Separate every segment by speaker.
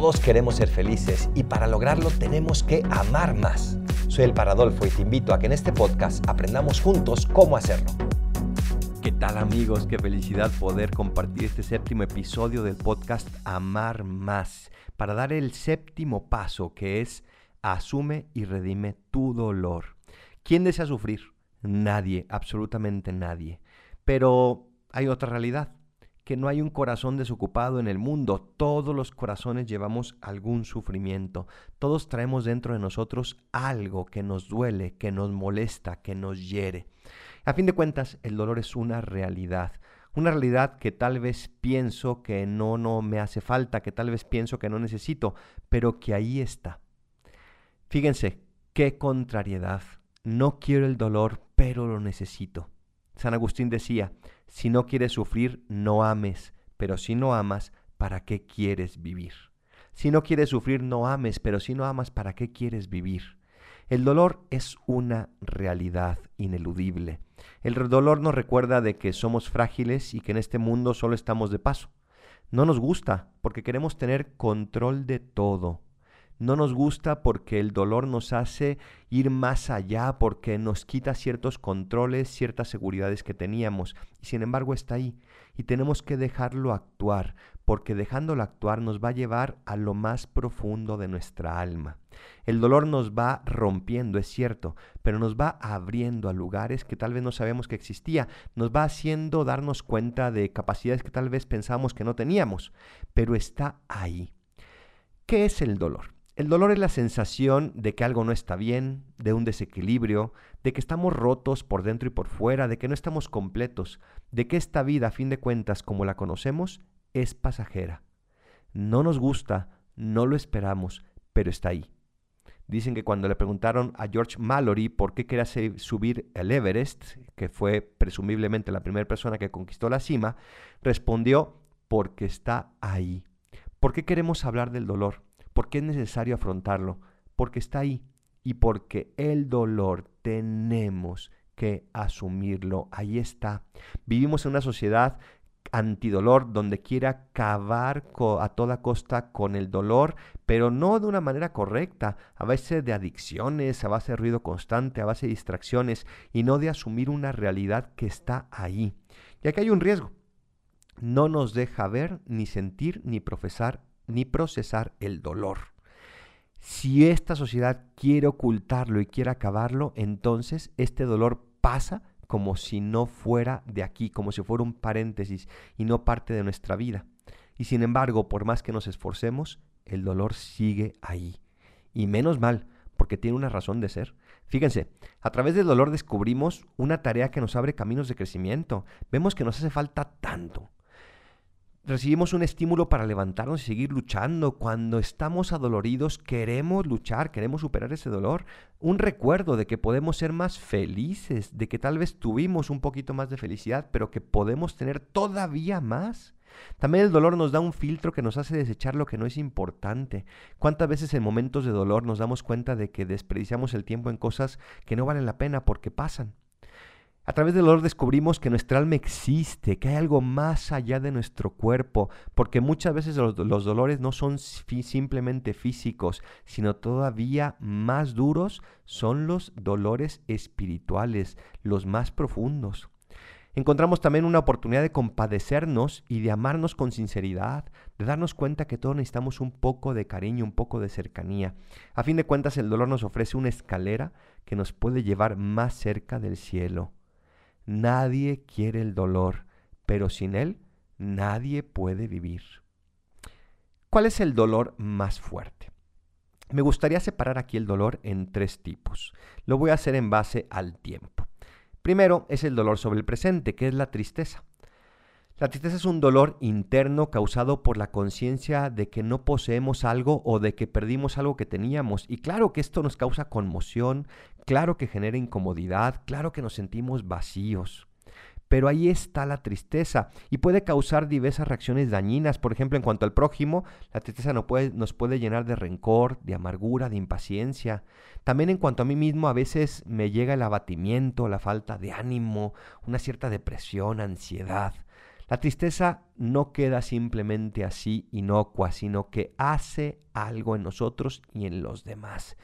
Speaker 1: Todos queremos ser felices y para lograrlo tenemos que amar más. Soy el Paradolfo y te invito a que en este podcast aprendamos juntos cómo hacerlo. ¿Qué tal amigos? Qué felicidad poder compartir este séptimo episodio del podcast Amar más para dar el séptimo paso que es asume y redime tu dolor. ¿Quién desea sufrir? Nadie, absolutamente nadie. Pero hay otra realidad que no hay un corazón desocupado en el mundo. Todos los corazones llevamos algún sufrimiento. Todos traemos dentro de nosotros algo que nos duele, que nos molesta, que nos hiere. A fin de cuentas, el dolor es una realidad. Una realidad que tal vez pienso que no, no me hace falta, que tal vez pienso que no necesito, pero que ahí está. Fíjense, qué contrariedad. No quiero el dolor, pero lo necesito. San Agustín decía, si no quieres sufrir, no ames, pero si no amas, ¿para qué quieres vivir? Si no quieres sufrir, no ames, pero si no amas, ¿para qué quieres vivir? El dolor es una realidad ineludible. El dolor nos recuerda de que somos frágiles y que en este mundo solo estamos de paso. No nos gusta porque queremos tener control de todo, no nos gusta porque el dolor nos hace ir más allá, porque nos quita ciertos controles, ciertas seguridades que teníamos. Y sin embargo está ahí. Y tenemos que dejarlo actuar, porque dejándolo actuar nos va a llevar a lo más profundo de nuestra alma. El dolor nos va rompiendo, es cierto, pero nos va abriendo a lugares que tal vez no sabemos que existía, nos va haciendo darnos cuenta de capacidades que tal vez pensábamos que no teníamos, pero está ahí. ¿Qué es el dolor? El dolor es la sensación de que algo no está bien, de un desequilibrio, de que estamos rotos por dentro y por fuera, de que no estamos completos, de que esta vida, a fin de cuentas, como la conocemos, es pasajera. No nos gusta, no lo esperamos, pero está ahí. Dicen que cuando le preguntaron a George Mallory por qué quería subir el Everest, que fue presumiblemente la primera persona que conquistó la cima, respondió porque está ahí. ¿Por qué queremos hablar del dolor? ¿Por qué es necesario afrontarlo? Porque está ahí y porque el dolor tenemos que asumirlo. Ahí está. Vivimos en una sociedad antidolor donde quiere acabar a toda costa con el dolor, pero no de una manera correcta, a base de adicciones, a base de ruido constante, a base de distracciones y no de asumir una realidad que está ahí. Y aquí hay un riesgo. No nos deja ver, ni sentir, ni profesar ni procesar el dolor. Si esta sociedad quiere ocultarlo y quiere acabarlo, entonces este dolor pasa como si no fuera de aquí, como si fuera un paréntesis y no parte de nuestra vida. Y sin embargo, por más que nos esforcemos, el dolor sigue ahí. Y menos mal, porque tiene una razón de ser. Fíjense, a través del dolor descubrimos una tarea que nos abre caminos de crecimiento. Vemos que nos hace falta tanto recibimos un estímulo para levantarnos y seguir luchando. Cuando estamos adoloridos queremos luchar, queremos superar ese dolor. Un recuerdo de que podemos ser más felices, de que tal vez tuvimos un poquito más de felicidad, pero que podemos tener todavía más. También el dolor nos da un filtro que nos hace desechar lo que no es importante. ¿Cuántas veces en momentos de dolor nos damos cuenta de que desperdiciamos el tiempo en cosas que no valen la pena porque pasan? A través del dolor descubrimos que nuestra alma existe, que hay algo más allá de nuestro cuerpo, porque muchas veces los, dolores no son simplemente físicos, sino todavía más duros son los dolores espirituales, los más profundos. Encontramos también una oportunidad de compadecernos y de amarnos con sinceridad, de darnos cuenta que todos necesitamos un poco de cariño, un poco de cercanía. A fin de cuentas, el dolor nos ofrece una escalera que nos puede llevar más cerca del cielo. Nadie quiere el dolor, pero sin él nadie puede vivir. ¿Cuál es el dolor más fuerte? Me gustaría separar aquí el dolor en tres tipos. Lo voy a hacer en base al tiempo. Primero es el dolor sobre el presente, que es la tristeza. La tristeza es un dolor interno causado por la conciencia de que no poseemos algo o de que perdimos algo que teníamos. Y claro que esto nos causa conmoción, claro que genera incomodidad, claro que nos sentimos vacíos. Pero ahí está la tristeza y puede causar diversas reacciones dañinas. Por ejemplo, en cuanto al prójimo, la tristeza nos puede, nos puede llenar de rencor, de amargura, de impaciencia. También en cuanto a mí mismo, a veces me llega el abatimiento, la falta de ánimo, una cierta depresión, ansiedad. La tristeza no queda simplemente así inocua, sino que hace algo en nosotros y en los demás.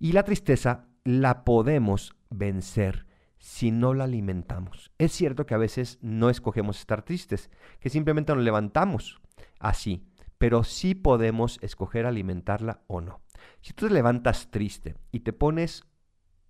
Speaker 1: Y la tristeza la podemos vencer si no la alimentamos. Es cierto que a veces no escogemos estar tristes, que simplemente nos levantamos así, pero sí podemos escoger alimentarla o no. Si tú te levantas triste y te pones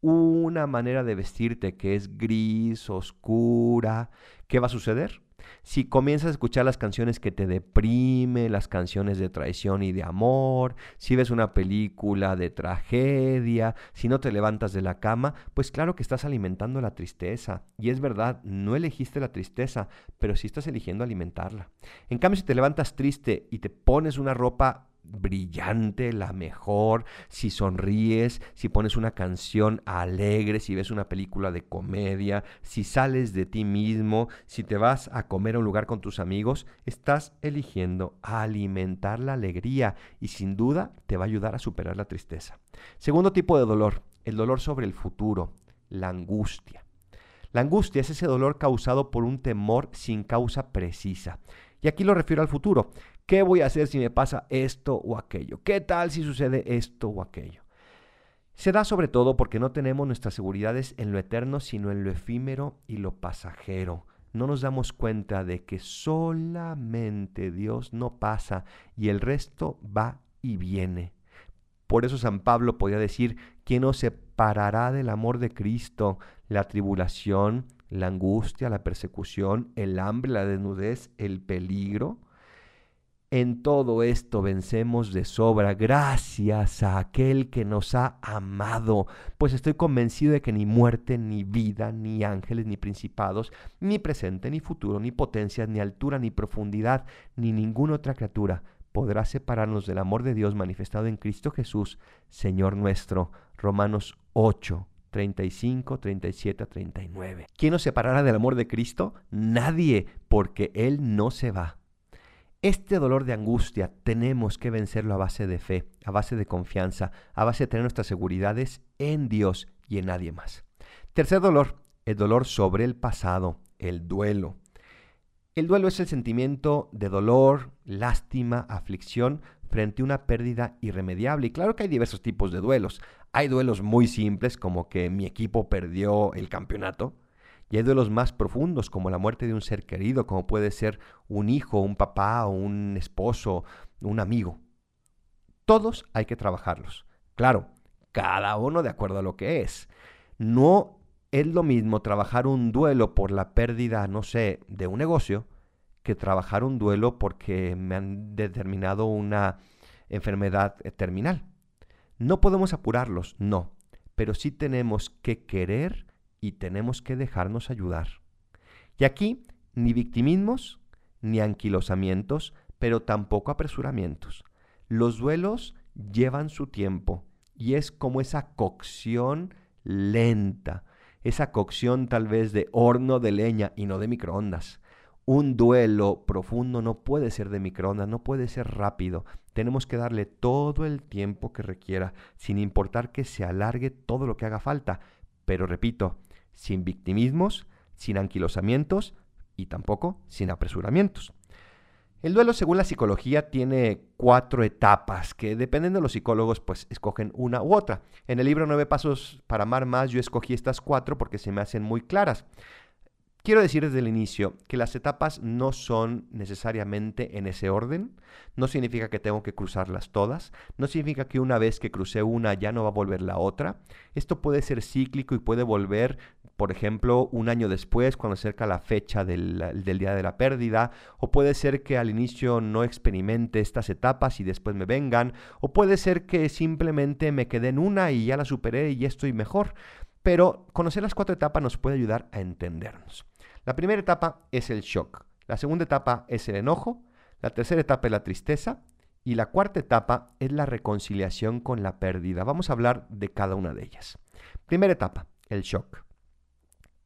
Speaker 1: una manera de vestirte que es gris, oscura, ¿qué va a suceder? Si comienzas a escuchar las canciones que te deprime, las canciones de traición y de amor, si ves una película de tragedia, si no te levantas de la cama, pues claro que estás alimentando la tristeza. Y es verdad, no elegiste la tristeza, pero sí estás eligiendo alimentarla. En cambio, si te levantas triste y te pones una ropa brillante, la mejor, si sonríes, si pones una canción alegre, si ves una película de comedia, si sales de ti mismo, si te vas a comer a un lugar con tus amigos, estás eligiendo alimentar la alegría y sin duda te va a ayudar a superar la tristeza. Segundo tipo de dolor, el dolor sobre el futuro, la angustia. La angustia es ese dolor causado por un temor sin causa precisa. Y aquí lo refiero al futuro. ¿Qué voy a hacer si me pasa esto o aquello? ¿Qué tal si sucede esto o aquello? Se da sobre todo porque no tenemos nuestras seguridades en lo eterno, sino en lo efímero y lo pasajero. No nos damos cuenta de que solamente Dios no pasa y el resto va y viene. Por eso San Pablo podía decir, ¿quién nos separará del amor de Cristo? La tribulación, la angustia, la persecución, el hambre, la desnudez, el peligro. En todo esto vencemos de sobra gracias a aquel que nos ha amado, pues estoy convencido de que ni muerte, ni vida, ni ángeles, ni principados, ni presente, ni futuro, ni potencias, ni altura, ni profundidad, ni ninguna otra criatura podrá separarnos del amor de Dios manifestado en Cristo Jesús, Señor nuestro. Romanos 8, 35, 37 39. ¿Quién nos separará del amor de Cristo? Nadie, porque Él no se va. Este dolor de angustia tenemos que vencerlo a base de fe, a base de confianza, a base de tener nuestras seguridades en Dios y en nadie más. Tercer dolor, el dolor sobre el pasado, el duelo. El duelo es el sentimiento de dolor, lástima, aflicción frente a una pérdida irremediable. Y claro que hay diversos tipos de duelos. Hay duelos muy simples como que mi equipo perdió el campeonato y hay duelos más profundos, como la muerte de un ser querido, como puede ser un hijo, un papá, un esposo, un amigo. Todos hay que trabajarlos. Claro, cada uno de acuerdo a lo que es. No es lo mismo trabajar un duelo por la pérdida, no sé, de un negocio, que trabajar un duelo porque me han determinado una enfermedad terminal. No podemos apurarlos, no, pero sí tenemos que querer y tenemos que dejarnos ayudar. Y aquí ni victimismos, ni anquilosamientos, pero tampoco apresuramientos. Los duelos llevan su tiempo y es como esa cocción lenta, esa cocción tal vez de horno de leña y no de microondas. Un duelo profundo no puede ser de microondas, no puede ser rápido. Tenemos que darle todo el tiempo que requiera, sin importar que se alargue todo lo que haga falta. Pero repito, sin victimismos, sin anquilosamientos y tampoco sin apresuramientos. El duelo, según la psicología, tiene cuatro etapas que, dependiendo de los psicólogos, pues escogen una u otra. En el libro Nueve Pasos para Amar Más, yo escogí estas cuatro porque se me hacen muy claras. Quiero decir desde el inicio que las etapas no son necesariamente en ese orden, no significa que tengo que cruzarlas todas, no significa que una vez que crucé una ya no va a volver la otra. Esto puede ser cíclico y puede volver por ejemplo, un año después, cuando acerca la fecha del, día de la pérdida, o puede ser que al inicio no experimente estas etapas y después me vengan, o puede ser que simplemente me quedé en una y ya la superé y ya estoy mejor. Pero conocer las cuatro etapas nos puede ayudar a entendernos. La primera etapa es el shock, la segunda etapa es el enojo, la tercera etapa es la tristeza y la cuarta etapa es la reconciliación con la pérdida. Vamos a hablar de cada una de ellas. Primera etapa, el shock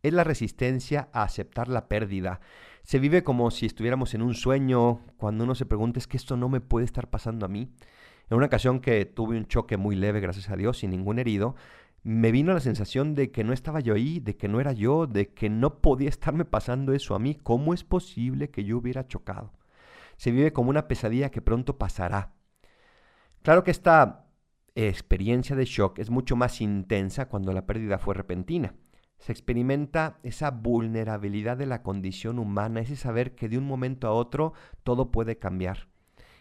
Speaker 1: es la resistencia a aceptar la pérdida. Se vive como si estuviéramos en un sueño, cuando uno se pregunta es que esto no me puede estar pasando a mí. En una ocasión que tuve un choque muy leve, gracias a Dios, sin ningún herido, me vino la sensación de que no estaba yo ahí, de que no era yo, de que no podía estarme pasando eso a mí. ¿Cómo es posible que yo hubiera chocado? Se vive como una pesadilla que pronto pasará. Claro que esta experiencia de shock es mucho más intensa cuando la pérdida fue repentina. Se experimenta esa vulnerabilidad de la condición humana, ese saber que de un momento a otro todo puede cambiar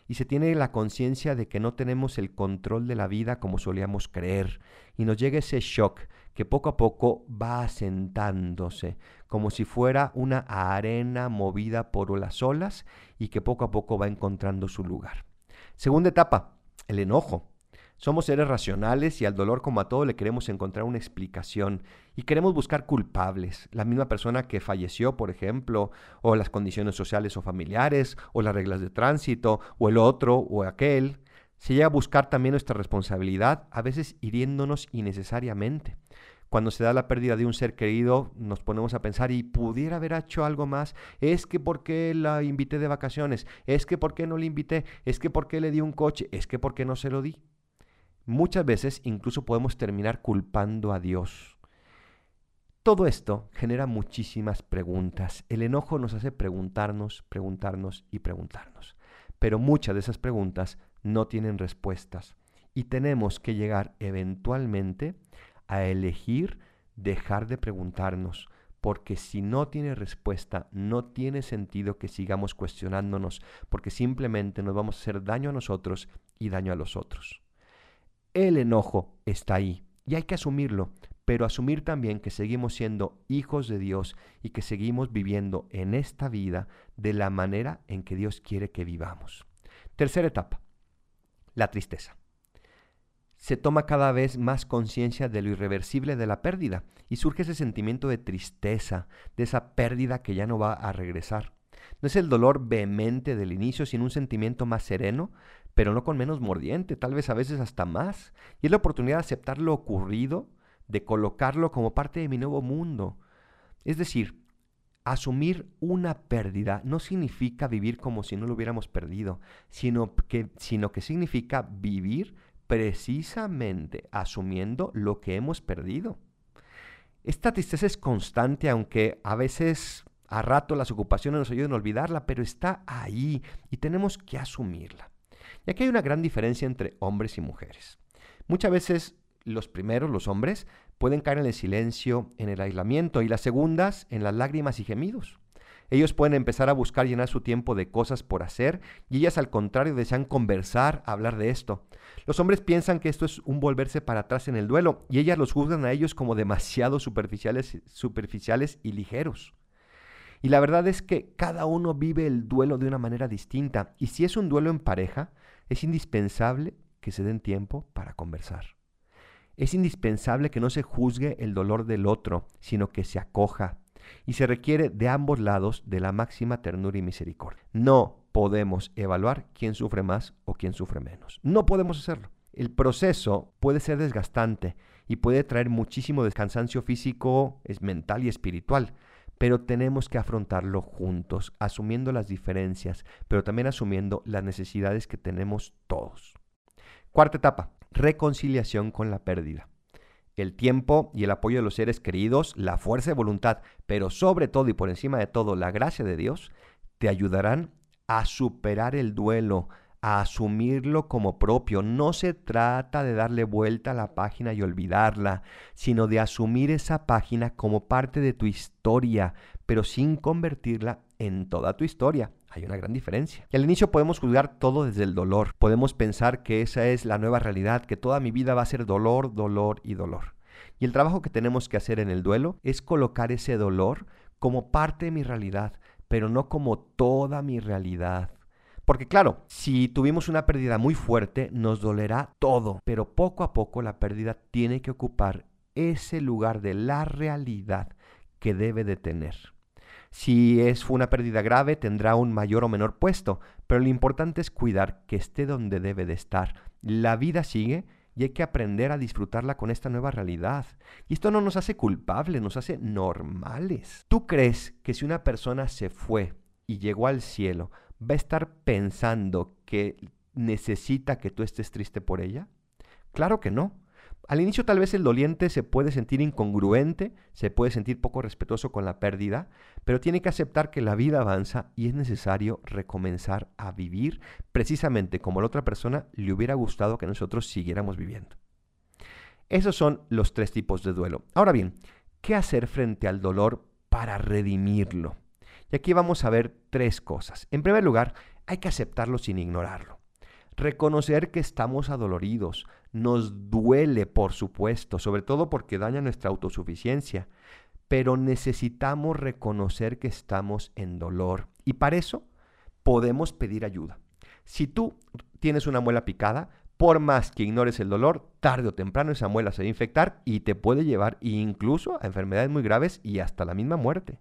Speaker 1: y se tiene la conciencia de que no tenemos el control de la vida como solíamos creer y nos llega ese shock que poco a poco va asentándose como si fuera una arena movida por las olas y que poco a poco va encontrando su lugar. Segunda etapa, el enojo. Somos seres racionales y al dolor como a todo le queremos encontrar una explicación y queremos buscar culpables. La misma persona que falleció, por ejemplo, o las condiciones sociales o familiares, o las reglas de tránsito, o el otro o aquel. Se llega a buscar también nuestra responsabilidad, a veces hiriéndonos innecesariamente. Cuando se da la pérdida de un ser querido, nos ponemos a pensar, ¿y pudiera haber hecho algo más? Es que por qué la invité de vacaciones, es que por qué no la invité, es que por qué le di un coche, es que por qué no se lo di. Muchas veces incluso podemos terminar culpando a Dios. Todo esto genera muchísimas preguntas. El enojo nos hace preguntarnos, preguntarnos y preguntarnos. Pero muchas de esas preguntas no tienen respuestas. Y tenemos que llegar eventualmente a elegir dejar de preguntarnos. Porque si no tiene respuesta, no tiene sentido que sigamos cuestionándonos, porque simplemente nos vamos a hacer daño a nosotros y daño a los otros. El enojo está ahí y hay que asumirlo, pero asumir también que seguimos siendo hijos de Dios y que seguimos viviendo en esta vida de la manera en que Dios quiere que vivamos. Tercera etapa, la tristeza. Se toma cada vez más conciencia de lo irreversible de la pérdida y surge ese sentimiento de tristeza, de esa pérdida que ya no va a regresar. No es el dolor vehemente del inicio, sino un sentimiento más sereno, pero no con menos mordiente, tal vez a veces hasta más. Y es la oportunidad de aceptar lo ocurrido, de colocarlo como parte de mi nuevo mundo. Es decir, asumir una pérdida no significa vivir como si no lo hubiéramos perdido, sino que, sino que significa vivir precisamente asumiendo lo que hemos perdido. Esta tristeza es constante, aunque a veces a rato las ocupaciones nos ayudan a olvidarla, pero está ahí y tenemos que asumirla. Y aquí hay una gran diferencia entre hombres y mujeres. Muchas veces los primeros, los hombres, pueden caer en el silencio, en el aislamiento, y las segundas en las lágrimas y gemidos. Ellos pueden empezar a buscar llenar su tiempo de cosas por hacer y ellas al contrario desean conversar, hablar de esto. Los hombres piensan que esto es un volverse para atrás en el duelo y ellas los juzgan a ellos como demasiado superficiales, superficiales y ligeros. Y la verdad es que cada uno vive el duelo de una manera distinta y si es un duelo en pareja, es indispensable que se den tiempo para conversar. Es indispensable que no se juzgue el dolor del otro, sino que se acoja. Y se requiere de ambos lados de la máxima ternura y misericordia. No podemos evaluar quién sufre más o quién sufre menos. No podemos hacerlo. El proceso puede ser desgastante y puede traer muchísimo descansancio físico, mental y espiritual pero tenemos que afrontarlo juntos, asumiendo las diferencias, pero también asumiendo las necesidades que tenemos todos. Cuarta etapa, reconciliación con la pérdida. El tiempo y el apoyo de los seres queridos, la fuerza de voluntad, pero sobre todo y por encima de todo la gracia de Dios, te ayudarán a superar el duelo, a asumirlo como propio. No se trata de darle vuelta a la página y olvidarla, sino de asumir esa página como parte de tu historia, pero sin convertirla en toda tu historia. Hay una gran diferencia. Y al inicio podemos juzgar todo desde el dolor. Podemos pensar que esa es la nueva realidad, que toda mi vida va a ser dolor, dolor y dolor. Y el trabajo que tenemos que hacer en el duelo es colocar ese dolor como parte de mi realidad, pero no como toda mi realidad. Porque claro, si tuvimos una pérdida muy fuerte, nos dolerá todo, pero poco a poco la pérdida tiene que ocupar ese lugar de la realidad que debe de tener. Si es una pérdida grave, tendrá un mayor o menor puesto, pero lo importante es cuidar que esté donde debe de estar. La vida sigue y hay que aprender a disfrutarla con esta nueva realidad. Y esto no nos hace culpables, nos hace normales. ¿Tú crees que si una persona se fue y llegó al cielo, va a estar pensando que necesita que tú estés triste por ella? Claro que no. Al inicio tal vez el doliente se puede sentir incongruente, se puede sentir poco respetuoso con la pérdida, pero tiene que aceptar que la vida avanza y es necesario recomenzar a vivir precisamente como la otra persona le hubiera gustado que nosotros siguiéramos viviendo. Esos son los tres tipos de duelo. Ahora bien, ¿qué hacer frente al dolor para redimirlo? Y aquí vamos a ver tres cosas. En primer lugar, hay que aceptarlo sin ignorarlo. Reconocer que estamos adoloridos. Nos duele, por supuesto, sobre todo porque daña nuestra autosuficiencia. Pero necesitamos reconocer que estamos en dolor. Y para eso podemos pedir ayuda. Si tú tienes una muela picada, por más que ignores el dolor, tarde o temprano esa muela se va a infectar y te puede llevar incluso a enfermedades muy graves y hasta la misma muerte.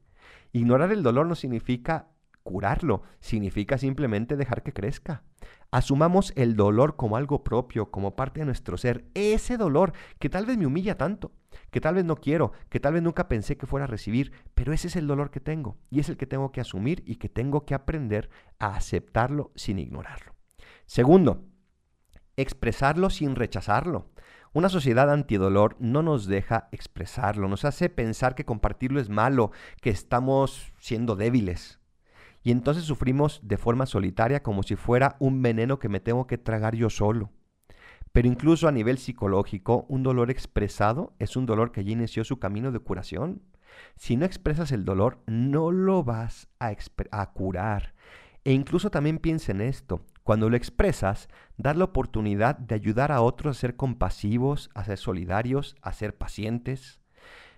Speaker 1: Ignorar el dolor no significa curarlo, significa simplemente dejar que crezca. Asumamos el dolor como algo propio, como parte de nuestro ser. Ese dolor que tal vez me humilla tanto, que tal vez no quiero, que tal vez nunca pensé que fuera a recibir, pero ese es el dolor que tengo y es el que tengo que asumir y que tengo que aprender a aceptarlo sin ignorarlo. Segundo, expresarlo sin rechazarlo. Una sociedad antidolor no nos deja expresarlo, nos hace pensar que compartirlo es malo, que estamos siendo débiles. Y entonces sufrimos de forma solitaria como si fuera un veneno que me tengo que tragar yo solo. Pero incluso a nivel psicológico, un dolor expresado es un dolor que ya inició su camino de curación. Si no expresas el dolor, no lo vas a, a curar. E incluso también piensa en esto. Cuando lo expresas, das la oportunidad de ayudar a otros a ser compasivos, a ser solidarios, a ser pacientes.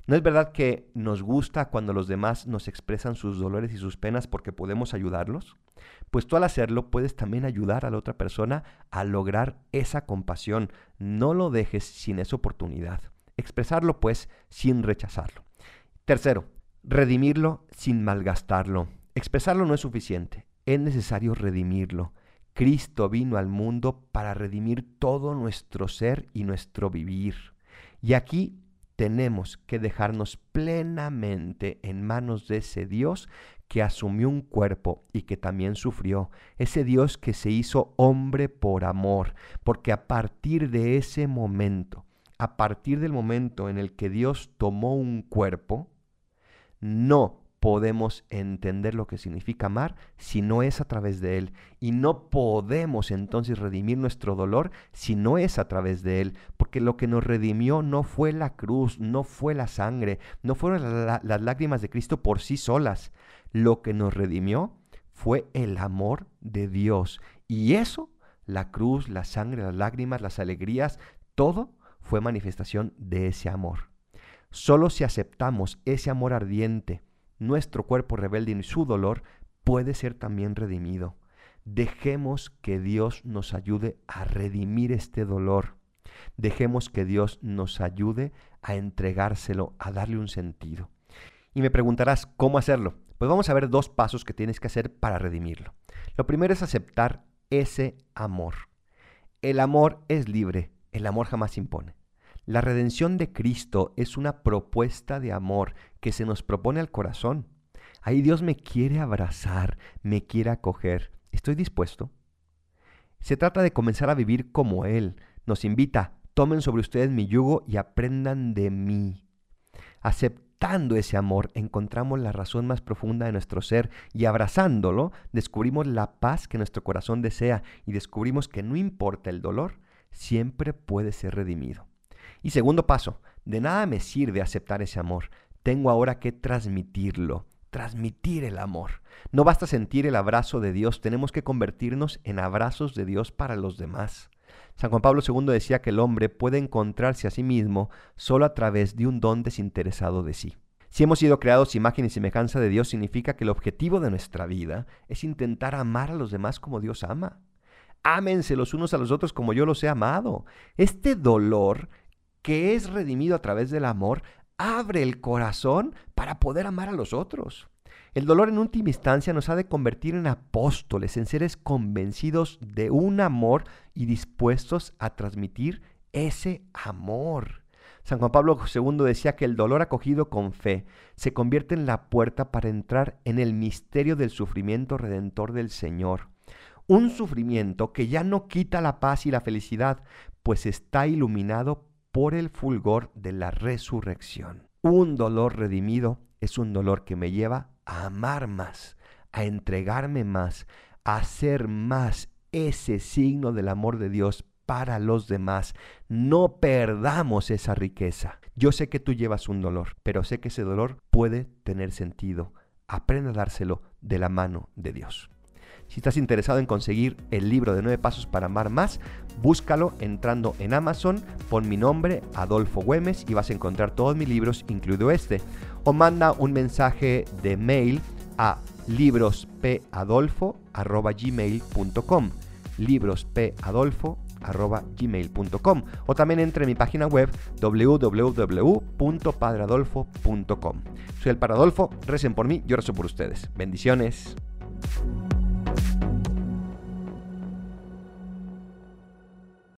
Speaker 1: ¿No es verdad que nos gusta cuando los demás nos expresan sus dolores y sus penas porque podemos ayudarlos? Pues tú al hacerlo puedes también ayudar a la otra persona a lograr esa compasión. No lo dejes sin esa oportunidad. Expresarlo pues sin rechazarlo. Tercero, redimirlo sin malgastarlo. Expresarlo no es suficiente. Es necesario redimirlo. Cristo vino al mundo para redimir todo nuestro ser y nuestro vivir. Y aquí tenemos que dejarnos plenamente en manos de ese Dios que asumió un cuerpo y que también sufrió, ese Dios que se hizo hombre por amor, porque a partir de ese momento, a partir del momento en el que Dios tomó un cuerpo, no podemos entender lo que significa amar si no es a través de Él. Y no podemos entonces redimir nuestro dolor si no es a través de Él. Porque lo que nos redimió no fue la cruz, no fue la sangre, no fueron las lágrimas de Cristo por sí solas. Lo que nos redimió fue el amor de Dios. Y eso, la cruz, la sangre, las lágrimas, las alegrías, todo fue manifestación de ese amor. Solo si aceptamos ese amor ardiente, nuestro cuerpo rebelde y su dolor puede ser también redimido. Dejemos que Dios nos ayude a redimir este dolor. Dejemos que Dios nos ayude a entregárselo, a darle un sentido. Y me preguntarás, ¿cómo hacerlo? Pues vamos a ver dos pasos que tienes que hacer para redimirlo. Lo primero es aceptar ese amor. El amor es libre, el amor jamás impone. La redención de Cristo es una propuesta de amor que se nos propone al corazón. Ahí Dios me quiere abrazar, me quiere acoger. ¿Estoy dispuesto? Se trata de comenzar a vivir como Él. Nos invita, tomen sobre ustedes mi yugo y aprendan de mí. Aceptando ese amor, encontramos la razón más profunda de nuestro ser y abrazándolo, descubrimos la paz que nuestro corazón desea y descubrimos que no importa el dolor, siempre puede ser redimido. Y segundo paso, de nada me sirve aceptar ese amor. Tengo ahora que transmitirlo, transmitir el amor. No basta sentir el abrazo de Dios, tenemos que convertirnos en abrazos de Dios para los demás. San Juan Pablo II decía que el hombre puede encontrarse a sí mismo solo a través de un don desinteresado de sí. Si hemos sido creados imagen y semejanza de Dios, significa que el objetivo de nuestra vida es intentar amar a los demás como Dios ama. Ámense los unos a los otros como yo los he amado. Este dolor que es redimido a través del amor, abre el corazón para poder amar a los otros. El dolor en última instancia nos ha de convertir en apóstoles, en seres convencidos de un amor y dispuestos a transmitir ese amor. San Juan Pablo II decía que el dolor acogido con fe se convierte en la puerta para entrar en el misterio del sufrimiento redentor del Señor. Un sufrimiento que ya no quita la paz y la felicidad, pues está iluminado por el fulgor de la resurrección. Un dolor redimido es un dolor que me lleva a amar más, a entregarme más, a hacer más ese signo del amor de Dios para los demás. No perdamos esa riqueza. Yo sé que tú llevas un dolor, pero sé que ese dolor puede tener sentido. Aprende a dárselo de la mano de Dios. Si estás interesado en conseguir el libro de nueve pasos para amar más, búscalo entrando en Amazon, pon mi nombre, Adolfo Güemes, y vas a encontrar todos mis libros, incluido este. O manda un mensaje de mail a librospadolfo.gmail.com librospadolfo.gmail.com o también entre en mi página web www.padradolfo.com. Soy el Paradolfo, recen por mí, yo rezo por ustedes. Bendiciones.